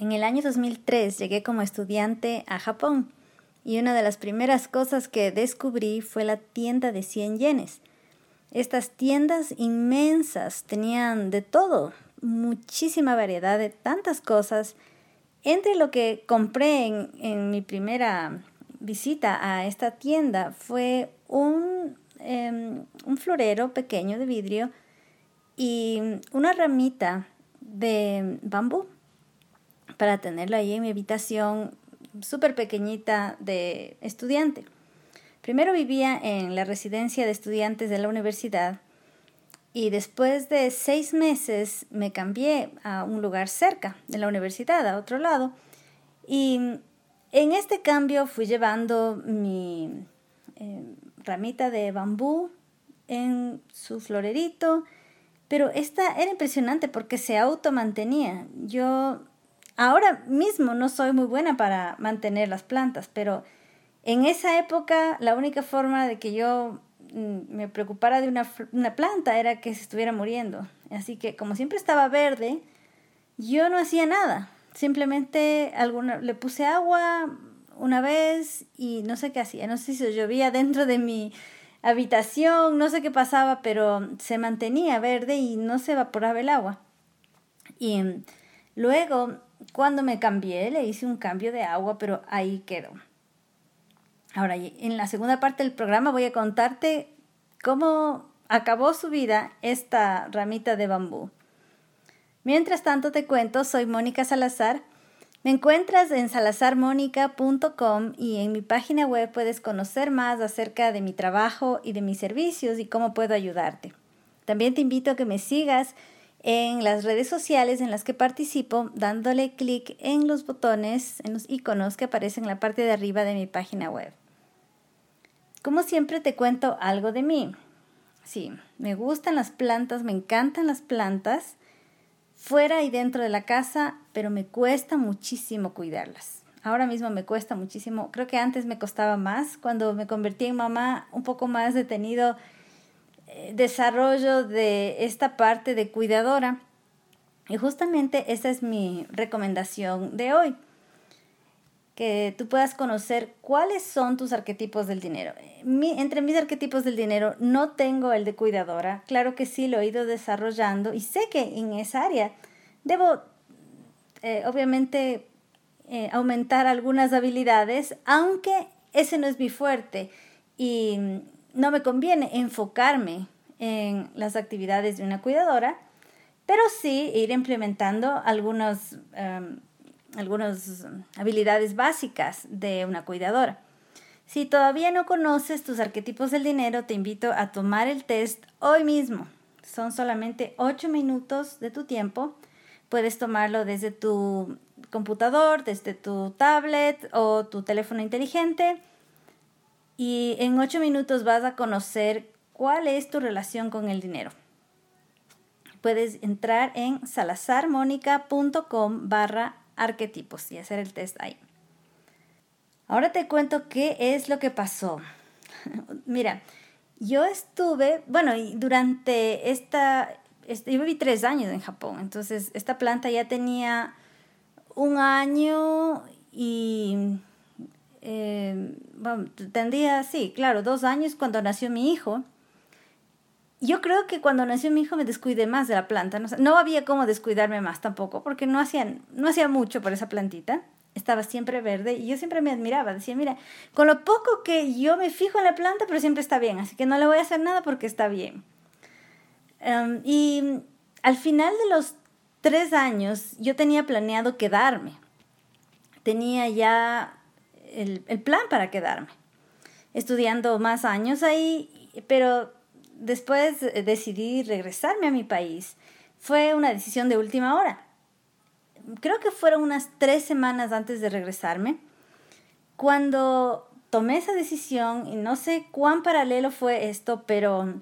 En el año 2003 llegué como estudiante a Japón y una de las primeras cosas que descubrí fue la tienda de 100 yenes. Estas tiendas inmensas tenían de todo, muchísima variedad de tantas cosas. Entre lo que compré en, mi primera visita a esta tienda fue un, em, un florero pequeño de vidrio y una ramita de bambú para tenerlo ahí en mi habitación súper pequeñita de estudiante. Primero vivía en la residencia de estudiantes de la universidad y después de seis meses me cambié a un lugar cerca de la universidad, a otro lado. Y en este cambio fui llevando mi eh, ramita de bambú en su florerito, pero esta era impresionante porque se automantenía. Yo ahora mismo no soy muy buena para mantener las plantas, pero en esa época la única forma de que yo mm, me preocupara de una, planta era que se estuviera muriendo. Así que como siempre estaba verde, yo no hacía nada. Simplemente alguna, le puse agua una vez y no sé qué hacía. No sé si llovía dentro de mi habitación, no sé qué pasaba, pero se mantenía verde y no se evaporaba el agua. Y luego, cuando me cambié, le hice un cambio de agua, pero ahí quedó. Ahora, en la segunda parte del programa voy a contarte cómo acabó su vida esta ramita de bambú. Mientras tanto te cuento, soy Mónica Salazar. Me encuentras en salazarmónica.com y en mi página web puedes conocer más acerca de mi trabajo y de mis servicios y cómo puedo ayudarte. También te invito a que me sigas en las redes sociales en las que participo dándole clic en los botones, en los iconos que aparecen en la parte de arriba de mi página web. Como siempre te cuento algo de mí. Sí, me gustan las plantas, me encantan las plantas, fuera y dentro de la casa, pero me cuesta muchísimo cuidarlas. Ahora mismo me cuesta muchísimo, creo que antes me costaba más, cuando me convertí en mamá, un poco más detenido desarrollo de esta parte de cuidadora. Y justamente esa es mi recomendación de hoy que tú puedas conocer cuáles son tus arquetipos del dinero. entre mis arquetipos del dinero no tengo el de cuidadora, claro que sí lo he ido desarrollando y sé que en esa área debo eh, obviamente eh, aumentar algunas habilidades, aunque ese no es mi fuerte y no me conviene enfocarme en las actividades de una cuidadora, pero sí ir implementando algunos... Em, algunas habilidades básicas de una cuidadora. Si todavía no conoces tus arquetipos del dinero, te invito a tomar el test hoy mismo. Son solamente 8 minutos de tu tiempo. Puedes tomarlo desde tu computador, desde tu tablet o tu teléfono inteligente. Y en 8 minutos vas a conocer cuál es tu relación con el dinero. Puedes entrar en salazarmonica.com barra arquetipos y hacer el test ahí. Ahora te cuento qué es lo que pasó. Mira, yo estuve, bueno, durante esta, yo viví tres años en Japón, entonces esta planta ya tenía un año y eh, tendría, sí, claro, dos años cuando nació mi hijo yo creo que cuando nació mi hijo me descuidé más de la planta. No, había cómo descuidarme más tampoco, porque no hacía, no hacía mucho por esa plantita. Estaba siempre verde y yo siempre me admiraba. Decía, mira, con lo poco que yo me fijo en la planta, pero siempre está bien, así que no le voy a hacer nada porque está bien. Em, y al final de los tres años, yo tenía planeado quedarme. Tenía ya el, plan para quedarme. Estudiando más años ahí, pero después decidí regresarme a mi país. Fue una decisión de última hora. Creo que fueron unas tres semanas antes de regresarme. Cuando tomé esa decisión, y no sé cuán paralelo fue esto, pero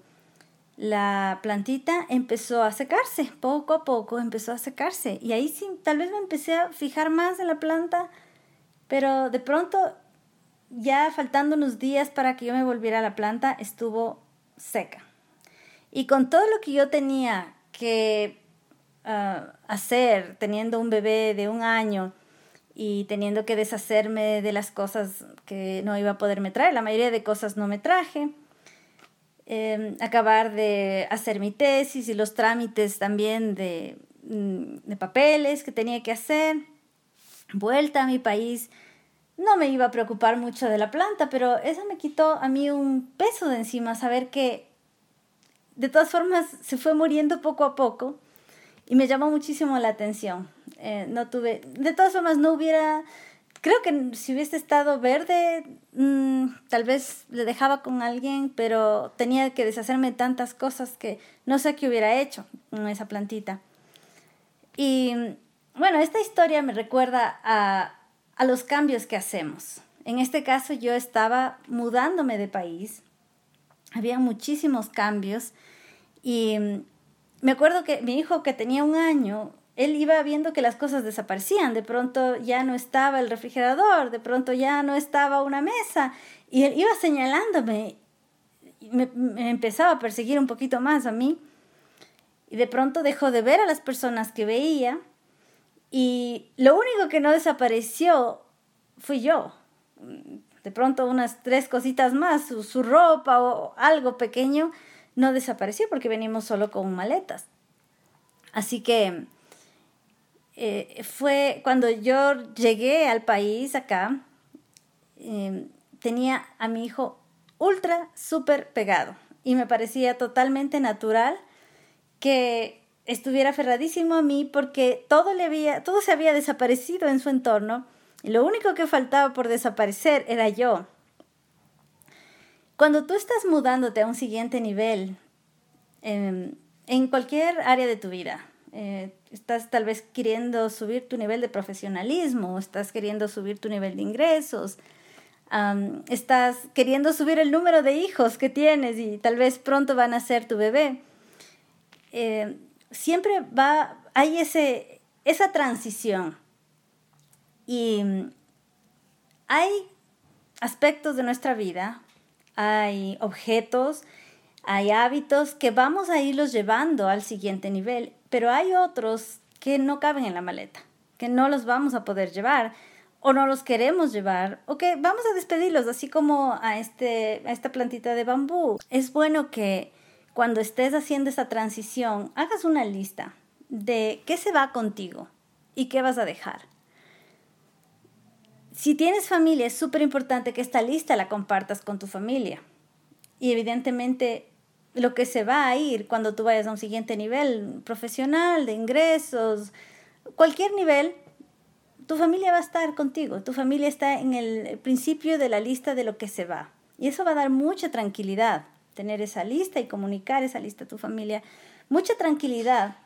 la plantita empezó a secarse, poco a poco empezó a secarse. Y ahí sí, tal vez me empecé a fijar más en la planta, pero de pronto, ya faltando unos días para que yo me volviera a la planta, estuvo seca. Y con todo lo que yo tenía que ah, hacer teniendo un bebé de un año y teniendo que deshacerme de las cosas que no iba a poderme traer. La mayoría de cosas no me traje. Em, acabar de hacer mi tesis y los trámites también de, mm, de papeles que tenía que hacer. Vuelta a mi país. No me iba a preocupar mucho de la planta, pero eso me quitó a mí un peso de encima, saber que de todas formas se fue muriendo poco a poco y me llamó muchísimo la atención. Eh, no tuve, de todas formas no hubiera, creo que si hubiese estado verde, mm, tal vez le dejaba con alguien, pero tenía que deshacerme de tantas cosas que no sé qué hubiera hecho con esa plantita. Y bueno, esta historia me recuerda a, los cambios que hacemos. En este caso yo estaba mudándome de país, había muchísimos cambios. Y me acuerdo que mi hijo que tenía un año, él iba viendo que las cosas desaparecían, de pronto ya no estaba el refrigerador, de pronto ya no estaba una mesa, y él iba señalándome, me, me empezaba a perseguir un poquito más a mí, y de pronto dejó de ver a las personas que veía, y lo único que no desapareció fui yo. De pronto unas tres cositas más, su, su ropa o algo pequeño, no desapareció porque venimos solo con maletas. Así que eh, fue cuando yo llegué al país acá, em, tenía a mi hijo ultra, súper pegado y me parecía totalmente natural que estuviera aferradísimo a mí porque todo, le había, todo se había desaparecido en su entorno y lo único que faltaba por desaparecer era yo. Cuando tú estás mudándote a un siguiente nivel, em, en cualquier área de tu vida, eh, estás tal vez queriendo subir tu nivel de profesionalismo, estás queriendo subir tu nivel de ingresos, estás queriendo subir el número de hijos que tienes y tal vez pronto van a ser tu bebé. Eh, siempre va, hay ese, esa transición y hay aspectos de nuestra vida hay objetos, hay hábitos que vamos a irlos llevando al siguiente nivel, pero hay otros que no caben en la maleta, que no los vamos a poder llevar o no los queremos llevar o que vamos a despedirlos, así como a, este, a esta plantita de bambú. Es bueno que cuando estés haciendo esta transición hagas una lista de qué se va contigo y qué vas a dejar. Si tienes familia, es súper importante que esta lista la compartas con tu familia. Y evidentemente lo que se va a ir cuando tú vayas a un siguiente nivel profesional, de ingresos, cualquier nivel, tu familia va a estar contigo. Tu familia está en el principio de la lista de lo que se va. Y eso va a dar mucha tranquilidad, tener esa lista y comunicar esa lista a tu familia. Mucha tranquilidad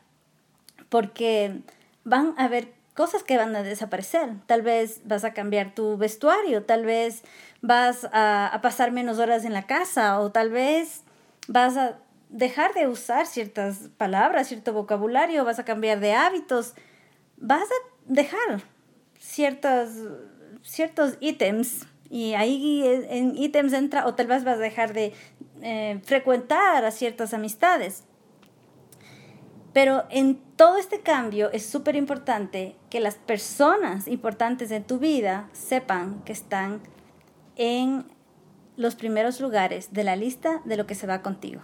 porque van a ver cosas que van a desaparecer. Tal vez vas a cambiar tu vestuario, tal vez vas a, pasar menos horas en la casa o tal vez vas a dejar de usar ciertas palabras, cierto vocabulario, vas a cambiar de hábitos, vas a dejar ciertos, ciertos ítems y ahí en ítems entra o tal vez vas a dejar de eh, frecuentar a ciertas amistades. Pero en todo este cambio es súper importante que las personas importantes en tu vida sepan que están en los primeros lugares de la lista de lo que se va contigo.